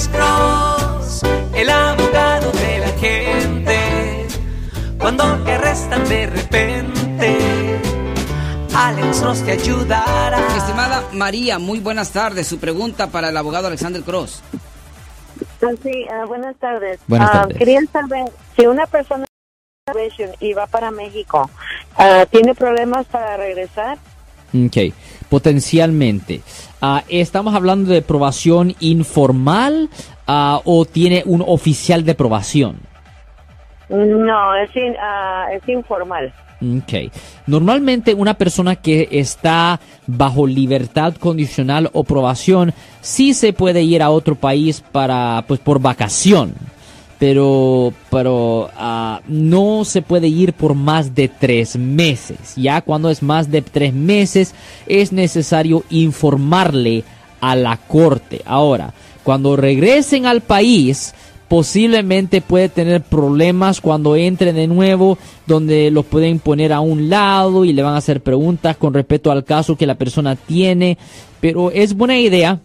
Alex Cross, el abogado de la gente. Cuando te arrestan de repente, Alex Cross te ayudará. Estimada María, muy buenas tardes. Su pregunta para el abogado Alexander Cross. Ah, Sí, ah, buenas tardes. Buenas Ah, tardes. Quería saber si una persona y va para México, ah, ¿tiene problemas para regresar? Ok, potencialmente. Ah, ¿Estamos hablando de probación informal ah, o tiene un oficial de probación? No, es, in- ah, es informal. Ok. Normalmente una persona que está bajo libertad condicional o probación sí se puede ir a otro país para, pues, por vacación. Pero, pero ah, no se puede ir por más de tres meses. Ya cuando es más de tres meses es necesario informarle a la corte. Ahora, cuando regresen al país, posiblemente puede tener problemas cuando entre de nuevo, donde los pueden poner a un lado y le van a hacer preguntas con respecto al caso que la persona tiene. Pero es buena idea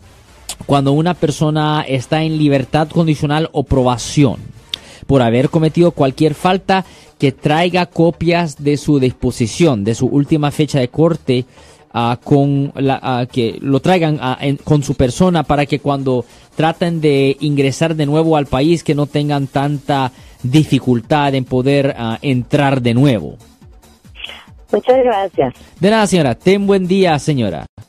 cuando una persona está en libertad condicional o probación por haber cometido cualquier falta que traiga copias de su disposición, de su última fecha de corte, ah, con la, ah, que lo traigan ah, en- con su persona para que cuando traten de ingresar de nuevo al país que no tengan tanta dificultad en poder entrar de nuevo. Muchas gracias. De nada, señora. Ten buen día, señora.